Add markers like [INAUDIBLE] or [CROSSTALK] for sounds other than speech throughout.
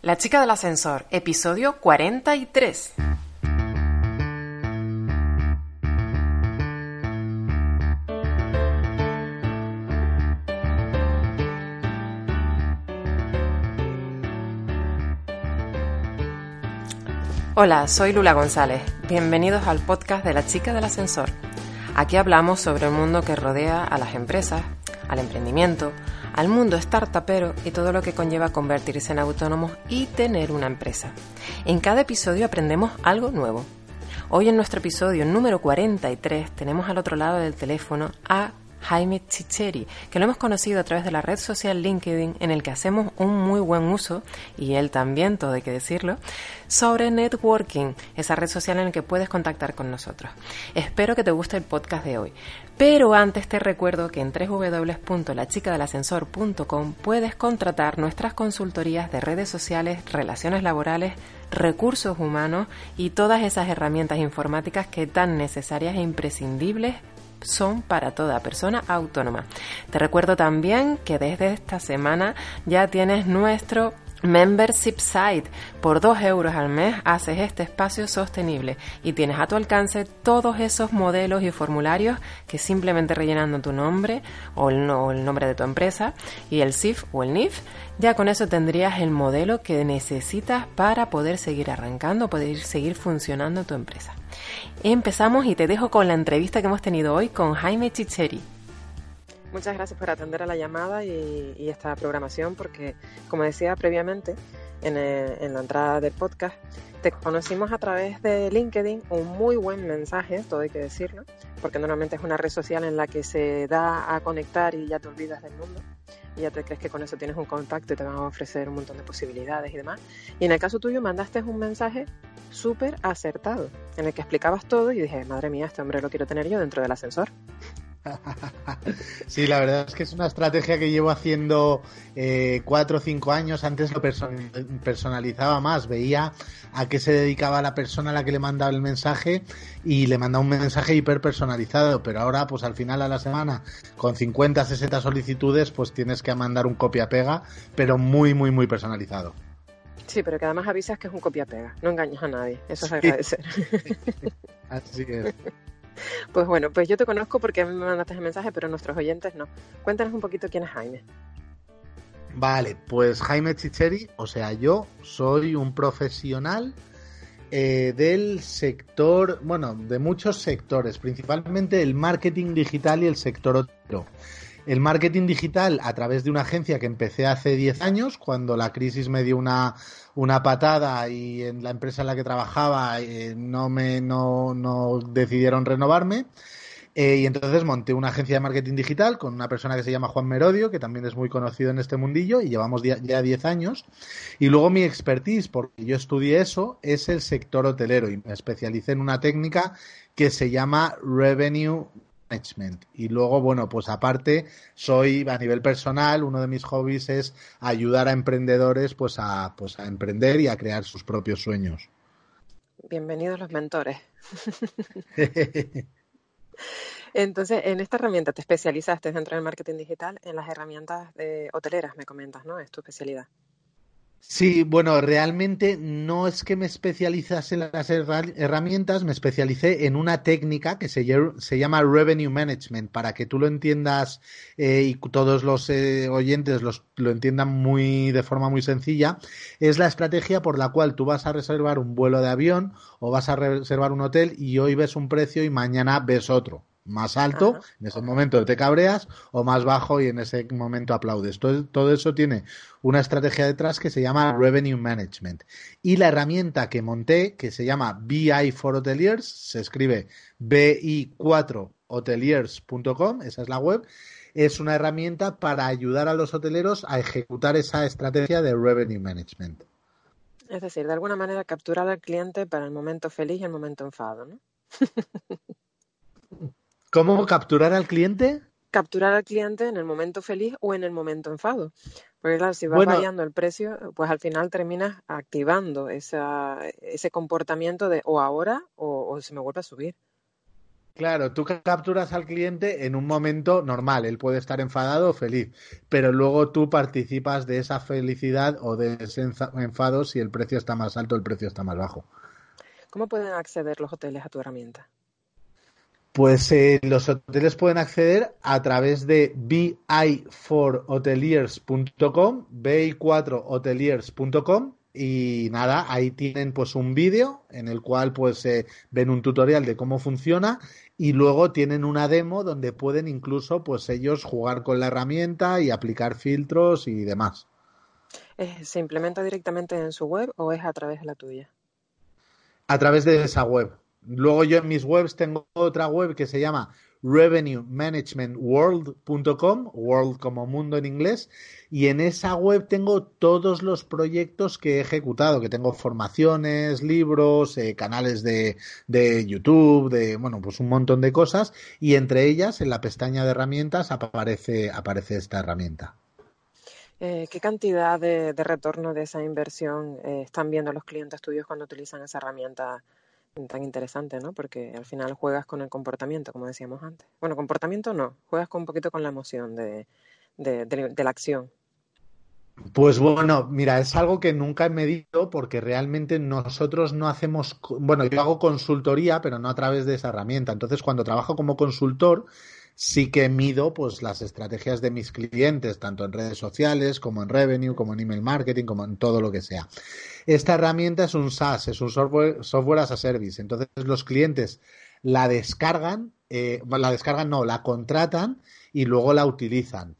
La chica del ascensor, episodio 43. Hola, soy Lula González. Bienvenidos al podcast de La chica del ascensor. Aquí hablamos sobre el mundo que rodea a las empresas, al emprendimiento, al mundo startupero y todo lo que conlleva convertirse en autónomos y tener una empresa. En cada episodio aprendemos algo nuevo. Hoy en nuestro episodio número 43 tenemos al otro lado del teléfono a Jaime Chicheri, que lo hemos conocido a través de la red social LinkedIn, en el que hacemos un muy buen uso, y él también, todo hay que decirlo, sobre networking, esa red social en la que puedes contactar con nosotros. Espero que te guste el podcast de hoy. Pero antes te recuerdo que en www.lachicadelascensor.com puedes contratar nuestras consultorías de redes sociales, relaciones laborales, recursos humanos y todas esas herramientas informáticas que tan necesarias e imprescindibles son para toda persona autónoma. Te recuerdo también que desde esta semana ya tienes nuestro Membership Site. Por 2 euros al mes haces este espacio sostenible y tienes a tu alcance todos esos modelos y formularios que simplemente rellenando tu nombre o el, nombre de tu empresa y el SIF o el NIF, ya con eso tendrías el modelo que necesitas para poder seguir arrancando, poder seguir funcionando tu empresa. Empezamos y te dejo con la entrevista que hemos tenido hoy con Jaime Chicheri. Muchas gracias por atender a la llamada y, esta programación, porque como decía previamente eh, en, la entrada del podcast, te conocimos a través de LinkedIn, un muy buen mensaje, todo hay que decirlo, porque normalmente es una red social en la que se da a conectar y ya te olvidas del mundo y ya te crees que con eso tienes un contacto y te van a ofrecer un montón de posibilidades y demás. Y en el caso tuyo mandaste un mensaje súper acertado, en el que explicabas todo y dije, madre mía, este hombre lo quiero tener yo dentro del ascensor. [LAUGHS] Sí, la verdad es que es una estrategia que llevo haciendo eh, cuatro o cinco años. Antes lo personalizaba más, veía a qué se dedicaba la persona a la que le mandaba el mensaje y le mandaba un mensaje hiper personalizado. Pero ahora, pues al final a la semana, con 50, 60 solicitudes, pues tienes que mandar un copia-pega, pero muy, muy, muy personalizado. Sí, pero que además avisas que es un copia-pega. No engañas a nadie. Eso es agradecer. [LAUGHS] Así es. [LAUGHS] Pues bueno, pues yo te conozco porque me mandaste el mensaje, pero nuestros oyentes no. Cuéntanos un poquito quién es Jaime. Vale, pues Jaime Chicheri, o sea, yo soy un profesional eh, del sector, bueno, de muchos sectores, principalmente el marketing digital y el sector otro. El marketing digital a través de una agencia que empecé hace 10 años, cuando la crisis me dio una, una patada y en la empresa en la que trabajaba eh, no me no, no decidieron renovarme. Eh, y entonces monté una agencia de marketing digital con una persona que se llama Juan Merodio, que también es muy conocido en este mundillo, y llevamos ya 10 años. Y luego mi expertise, porque yo estudié eso, es el sector hotelero y me especialicé en una técnica que se llama Revenue management. Y luego, bueno, pues aparte, soy a nivel personal, uno de mis hobbies es ayudar a emprendedores pues a, pues a emprender y a crear sus propios sueños. Bienvenidos los mentores. [LAUGHS] [LAUGHS] Entonces, en esta herramienta te especializaste dentro del marketing digital en las herramientas de hoteleras, me comentas, ¿no? Es tu especialidad. Sí, bueno, realmente no es que me especializase en las herramientas, me especialicé en una técnica que se, llama Revenue Management, para que tú lo entiendas eh, y todos los eh, oyentes lo entiendan muy de forma muy sencilla. Es la estrategia por la cual tú vas a reservar un vuelo de avión o vas a reservar un hotel y hoy ves un precio y mañana ves otro más alto, en ese momento te cabreas, o más bajo y en ese momento aplaudes. Todo, todo, eso tiene una estrategia detrás que se llama Revenue Management. Y la herramienta que monté, que se llama BI for Hoteliers, se escribe bi4hoteliers.com, esa es la web, es una herramienta para ayudar a los hoteleros a ejecutar esa estrategia de Revenue Management. Es decir, de alguna manera capturar al cliente para el momento feliz y el momento enfado, ¿no? [LAUGHS] ¿Cómo capturar al cliente? Capturar al cliente en el momento feliz o en el momento enfado. Porque claro, si va variando el precio, pues al final terminas activando esa, ese comportamiento de o ahora o, o se me vuelve a subir. Claro, tú capturas al cliente en un momento normal, él puede estar enfadado o feliz, pero luego tú participas de esa felicidad o de ese enfado si el precio está más alto o el precio está más bajo. ¿Cómo pueden acceder los hoteles a tu herramienta? Pues eh, los hoteles pueden acceder a través de bi4hoteliers.com, bi4hoteliers.com y nada, ahí tienen pues un vídeo en el cual pues eh, ven un tutorial de cómo funciona y luego tienen una demo donde pueden incluso pues ellos jugar con la herramienta y aplicar filtros y demás. ¿Se implementa directamente en su web o es a través de la tuya? A través de esa web. Luego yo en mis webs tengo otra web que se llama revenuemanagementworld.com, world como mundo en inglés, y en esa web tengo todos los proyectos que he ejecutado, que tengo formaciones, libros, eh, canales de, de, YouTube, de, bueno, pues un montón de cosas, y entre ellas, en la pestaña de herramientas, aparece, aparece esta herramienta. Eh, ¿Qué cantidad de, retorno de esa inversión eh, están viendo los clientes tuyos cuando utilizan esa herramienta tan interesante, ¿no? Porque al final juegas con el comportamiento, como decíamos antes. Bueno, comportamiento no, juegas con un poquito con la emoción de, de, la acción. Pues bueno, mira, es algo que nunca he medido porque realmente nosotros no hacemos, bueno, yo hago consultoría, pero no a través de esa herramienta. Entonces, cuando trabajo como consultor, sí que mido pues las estrategias de mis clientes, tanto en redes sociales, como en revenue, como en email marketing, como en todo lo que sea. Esta herramienta es un SaaS, es un software, as a service. Entonces los clientes la descargan, eh, la descargan no, la contratan y luego la utilizan.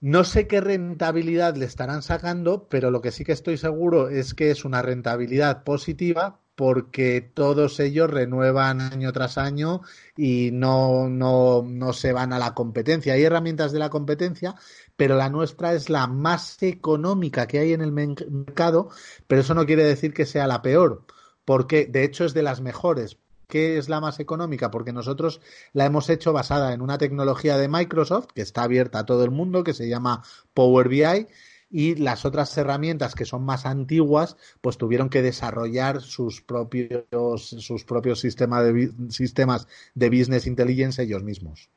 No sé qué rentabilidad le estarán sacando, pero lo que sí que estoy seguro es que es una rentabilidad positiva porque todos ellos renuevan año tras año y no, no, no se van a la competencia. Hay herramientas de la competencia, pero la nuestra es la más económica que hay en el mercado, pero eso no quiere decir que sea la peor, porque de hecho es de las mejores. ¿Qué es la más económica? Porque nosotros la hemos hecho basada en una tecnología de Microsoft que está abierta a todo el mundo, que se llama Power BI, y las otras herramientas que son más antiguas, pues tuvieron que desarrollar sus propios, sus propios de, sistemas de business intelligence ellos mismos.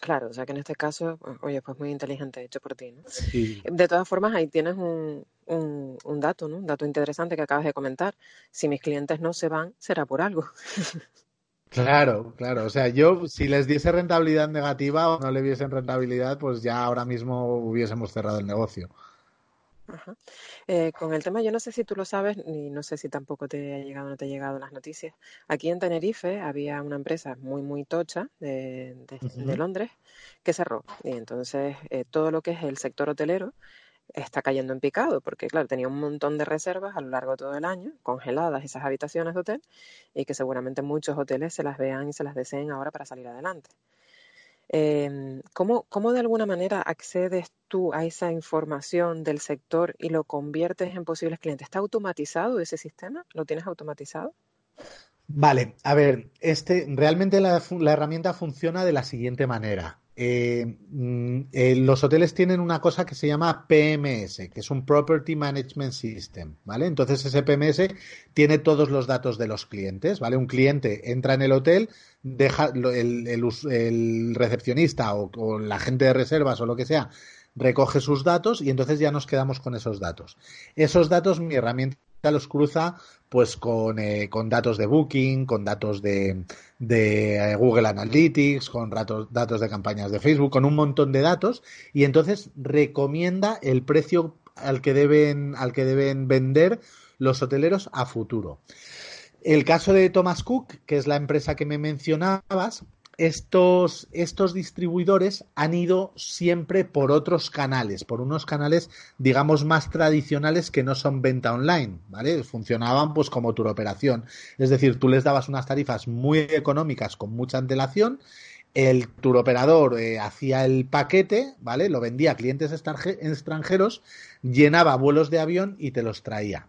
Claro, o sea que en este caso, oye, pues muy inteligente hecho por ti, ¿no? De todas formas, ahí tienes un, un, un, dato, ¿no? Un dato interesante que acabas de comentar. Si mis clientes no se van, será por algo. [LAUGHS] Claro, claro. O sea, yo si les diese rentabilidad negativa o no le diesen rentabilidad, pues ya ahora mismo hubiésemos cerrado el negocio. Ajá. Eh, con el tema, yo no sé si tú lo sabes, ni no sé si tampoco te ha llegado o no te ha llegado las noticias. Aquí en Tenerife había una empresa muy, muy tocha de, Londres que cerró. Y entonces eh, todo lo que es el sector hotelero está cayendo en picado, porque claro, tenía un montón de reservas a lo largo de todo el año, congeladas esas habitaciones de hotel, y que seguramente muchos hoteles se las vean y se las deseen ahora para salir adelante. Eh, ¿cómo, ¿Cómo de alguna manera accedes tú a esa información del sector y lo conviertes en posibles clientes? ¿Está automatizado ese sistema? ¿Lo tienes automatizado? Vale, a ver, este, realmente la herramienta funciona de la siguiente manera. Eh, mm, eh, los hoteles tienen una cosa que se llama PMS, que es un Property Management System, ¿vale? Entonces ese PMS tiene todos los datos de los clientes, ¿vale? Un cliente entra en el hotel, deja el, recepcionista o, o, la gente de reservas o lo que sea, recoge sus datos y entonces ya nos quedamos con esos datos. Esos datos mi herramienta los cruza pues con, eh, con datos de Booking, con datos de, de eh, Google Analytics, con datos, datos de campañas de Facebook, con un montón de datos y entonces recomienda el precio al que deben, al que deben vender los hoteleros a futuro. El caso de Thomas Cook, que es la empresa que me mencionabas, estos, estos distribuidores han ido siempre por otros canales, por unos canales, digamos, más tradicionales que no son venta online, ¿vale? Funcionaban pues como tu operación. Es decir, tú les dabas unas tarifas muy económicas con mucha antelación, el turoperador eh, hacía el paquete, ¿vale? Lo vendía a clientes extranjeros, llenaba vuelos de avión y te los traía.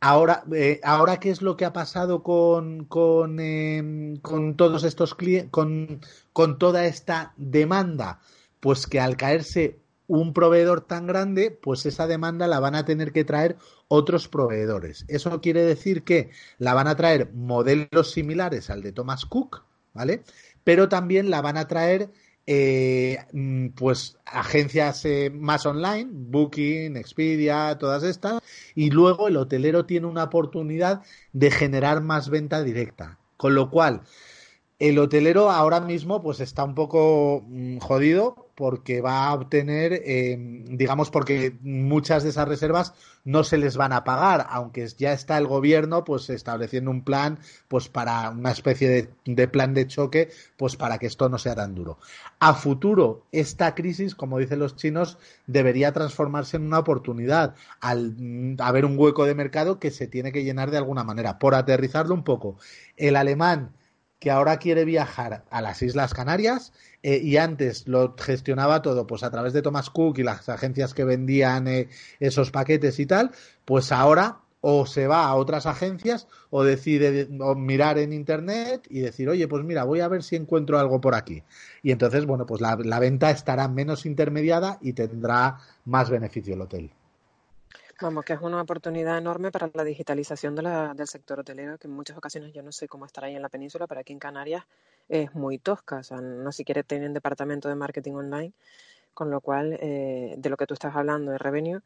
Ahora, eh, ahora ¿qué es lo que ha pasado con, con, em, con todos estos clientes, con, con toda esta demanda? Pues que al caerse un proveedor tan grande, pues esa demanda la van a tener que traer otros proveedores. Eso quiere decir que la van a traer modelos similares al de Thomas Cook, ¿vale? Pero también la van a traer eh, mm, pues agencias eh, más online, Booking, Expedia, todas estas, y luego el hotelero tiene una oportunidad de generar más venta directa. Con lo cual, el hotelero ahora mismo pues está un poco mm, jodido porque va a obtener, eh, digamos, porque muchas de esas reservas no se les van a pagar, aunque ya está el gobierno pues estableciendo un plan pues para una especie de, de, plan de choque pues para que esto no sea tan duro. A futuro, esta crisis, como dicen los chinos, debería transformarse en una oportunidad al mm, haber un hueco de mercado que se tiene que llenar de alguna manera. Por aterrizarlo un poco, el alemán que ahora quiere viajar a las Islas Canarias eh, y antes lo gestionaba todo pues a través de Thomas Cook y las agencias que vendían eh, esos paquetes y tal, pues ahora o se va a otras agencias o decide mirar en internet y decir, oye, pues mira, voy a ver si encuentro algo por aquí. Y entonces, bueno, pues la, la venta estará menos intermediada y tendrá más beneficio el hotel. Vamos, que es una oportunidad enorme para la digitalización de la, del sector hotelero, que en muchas ocasiones yo no sé cómo estará ahí en la península, pero aquí en Canarias es muy tosca. O sea, no siquiera tienen departamento de marketing online, con lo cual, eh, de lo que tú estás hablando de revenue,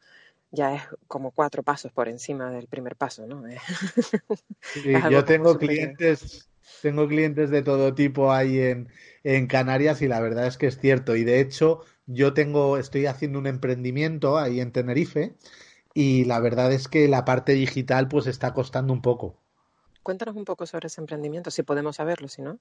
ya es como cuatro pasos por encima del primer paso, ¿no? [LAUGHS] sí, yo tengo clientes, tengo clientes de todo tipo ahí en, en Canarias y la verdad es que es cierto. Y de hecho, yo tengo, estoy haciendo un emprendimiento ahí en Tenerife y la verdad es que la parte digital pues está costando un poco. Cuéntanos un poco sobre ese emprendimiento, si podemos saberlo, si no.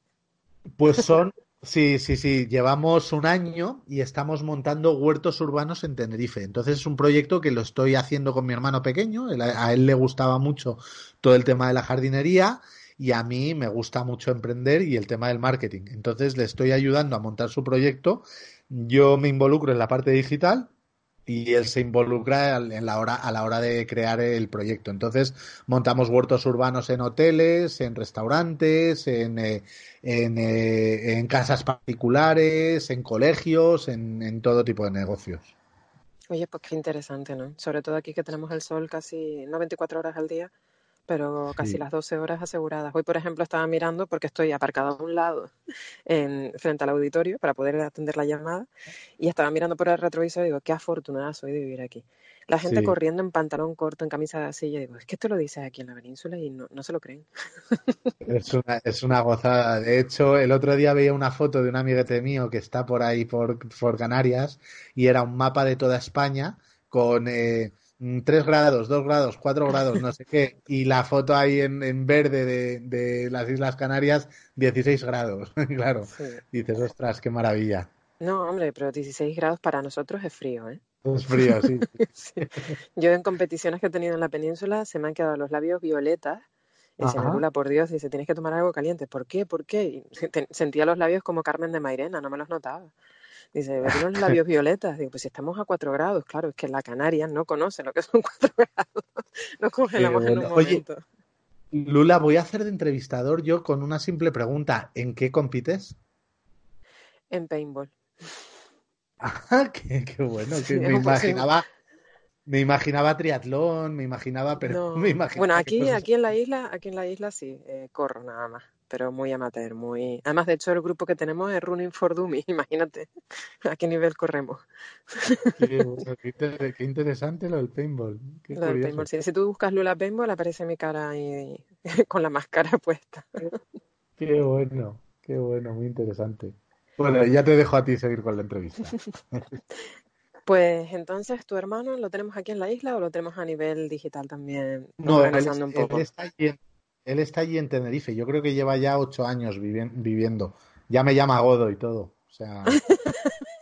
Pues [LAUGHS] son, sí, sí, sí, llevamos un año y estamos montando huertos urbanos en Tenerife. Entonces es un proyecto que lo estoy haciendo con mi hermano pequeño, a él le gustaba mucho todo el tema de la jardinería y a mí me gusta mucho emprender y el tema del marketing. Entonces le estoy ayudando a montar su proyecto. Yo me involucro en la parte digital y él se involucra en la hora, a la hora de crear el proyecto. Entonces, montamos huertos urbanos en hoteles, en restaurantes, en, eh, en, eh, en, casas particulares, en colegios, en, en, todo tipo de negocios. Oye, pues qué interesante, ¿no? Sobre todo aquí que tenemos el sol casi, no 24 horas al día, pero casi sí. las 12 horas aseguradas. Hoy, por ejemplo, estaba mirando porque estoy aparcada a un lado en, frente al auditorio para poder atender la llamada y estaba mirando por el retrovisor y digo, qué afortunada soy de vivir aquí. La gente sí. corriendo en pantalón corto, en camisa de silla, digo, es que esto lo dices aquí en la península y no, no se lo creen. Es una, es una gozada. De hecho, el otro día veía una foto de un amiguete mío que está por ahí, por, por Canarias, y era un mapa de toda España con... Eh, 3 grados, 2 grados, 4 grados, no sé qué, y la foto ahí en, en verde de, de, las Islas Canarias, 16 grados. [LAUGHS] claro, sí. dices, ostras, qué maravilla. No, hombre, pero 16 grados para nosotros es frío, ¿eh? Es frío, sí. [LAUGHS] sí. Yo en competiciones que he tenido en la península se me han quedado los labios violetas. Y dice, Lula, por Dios, dice, tienes que tomar algo caliente. ¿Por qué? ¿Por qué? Y sentía los labios como Carmen de Mairena, no me los notaba. Dice, tiene los [LAUGHS] labios violetas. Digo, pues si estamos a 4 grados, claro, es que la Canarias no conoce lo que son [LAUGHS] 4 grados. Nos congelamos bueno. en un momento. Oye, Lula, voy a hacer de entrevistador yo con una simple pregunta. ¿En qué compites? En paintball. Ah, [LAUGHS] qué, qué bueno, que sí, me imaginaba. Me imaginaba triatlón, me imaginaba, pero no. me imaginaba Bueno, aquí, aquí en la isla, aquí en la isla sí, eh, corro nada más pero muy amateur, muy... Además, de hecho, el grupo que tenemos es Running for Dummies, [LAUGHS] imagínate a qué nivel corremos. Qué, [LAUGHS] qué, qué interesante lo del paintball. Qué lo del paintball sí. Si tú buscas Lula Paintball, aparece mi cara ahí [LAUGHS] con la máscara puesta. Qué bueno, qué bueno, muy interesante. Bueno, ya te dejo a ti seguir con la entrevista. Pues entonces, ¿tu hermano lo tenemos aquí en la isla o lo tenemos a nivel digital también? No, él, un poco? él está él está allí en Tenerife. Yo creo que lleva ya ocho años vivi viviendo. Ya me llama Godo y todo. O sea,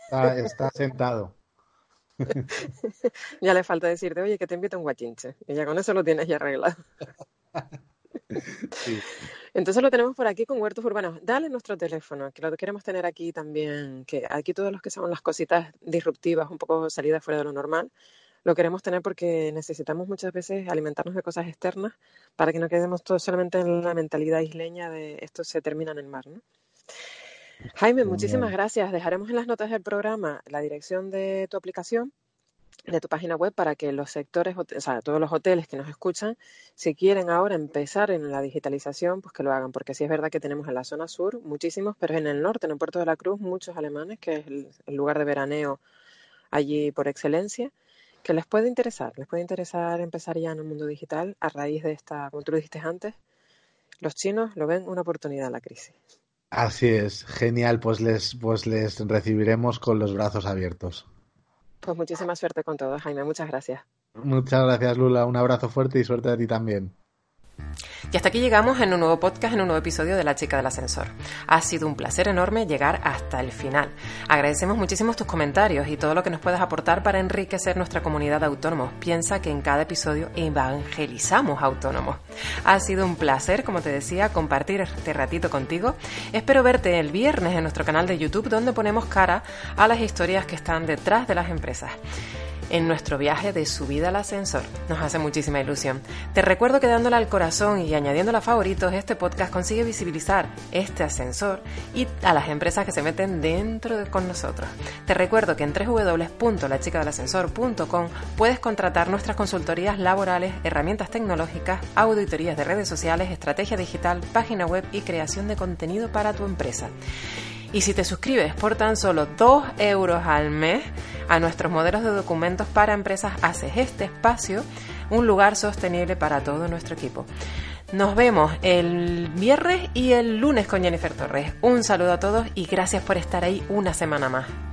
está, está, sentado. [LAUGHS] ya le falta decirte, oye, que te invito a un guachinche. Y ya con eso lo tienes ya arreglado. Sí. Entonces lo tenemos por aquí con huertos urbanos. Dale nuestro teléfono, que lo queremos tener aquí también, que aquí todos los que son las cositas disruptivas, un poco salidas fuera de lo normal, lo queremos tener porque necesitamos muchas veces alimentarnos de cosas externas para que no quedemos todos solamente en la mentalidad isleña de esto se termina en el mar, ¿no? Jaime, muchísimas gracias. Dejaremos en las notas del programa la dirección de tu aplicación, de tu página web, para que los sectores, o sea, todos los hoteles que nos escuchan, si quieren ahora empezar en la digitalización, pues que lo hagan, porque sí es verdad que tenemos en la zona sur muchísimos, pero en el norte, en el Puerto de la Cruz, muchos alemanes, que es el lugar de veraneo allí por excelencia que les puede interesar, les puede interesar empezar ya en el mundo digital a raíz de esta, como tú lo dijiste antes, los chinos lo ven una oportunidad en la crisis. Así es, genial, pues les, pues les recibiremos con los brazos abiertos. Pues muchísima suerte con todo, Jaime, muchas gracias. Muchas gracias, Lula, un abrazo fuerte y suerte a ti también. Y hasta aquí llegamos en un nuevo podcast, en un nuevo episodio de La Chica del Ascensor. Ha sido un placer enorme llegar hasta el final. Agradecemos muchísimo tus comentarios y todo lo que nos puedas aportar para enriquecer nuestra comunidad de autónomos. Piensa que en cada episodio evangelizamos autónomos. Ha sido un placer, como te decía, compartir este ratito contigo. Espero verte el viernes en nuestro canal de YouTube donde ponemos cara a las historias que están detrás de las empresas en nuestro viaje de subida al ascensor. Nos hace muchísima ilusión. Te recuerdo que dándole al corazón y añadiéndole a favoritos, este podcast consigue visibilizar este ascensor y a las empresas que se meten dentro de, con nosotros. Te recuerdo que en www.lachicadelascensor.com puedes contratar nuestras consultorías laborales, herramientas tecnológicas, auditorías de redes sociales, estrategia digital, página web y creación de contenido para tu empresa. Y si te suscribes por tan solo 2 euros al mes a nuestros modelos de documentos para empresas, haces este espacio un lugar sostenible para todo nuestro equipo. Nos vemos el viernes y el lunes con Jennifer Torres. Un saludo a todos y gracias por estar ahí una semana más.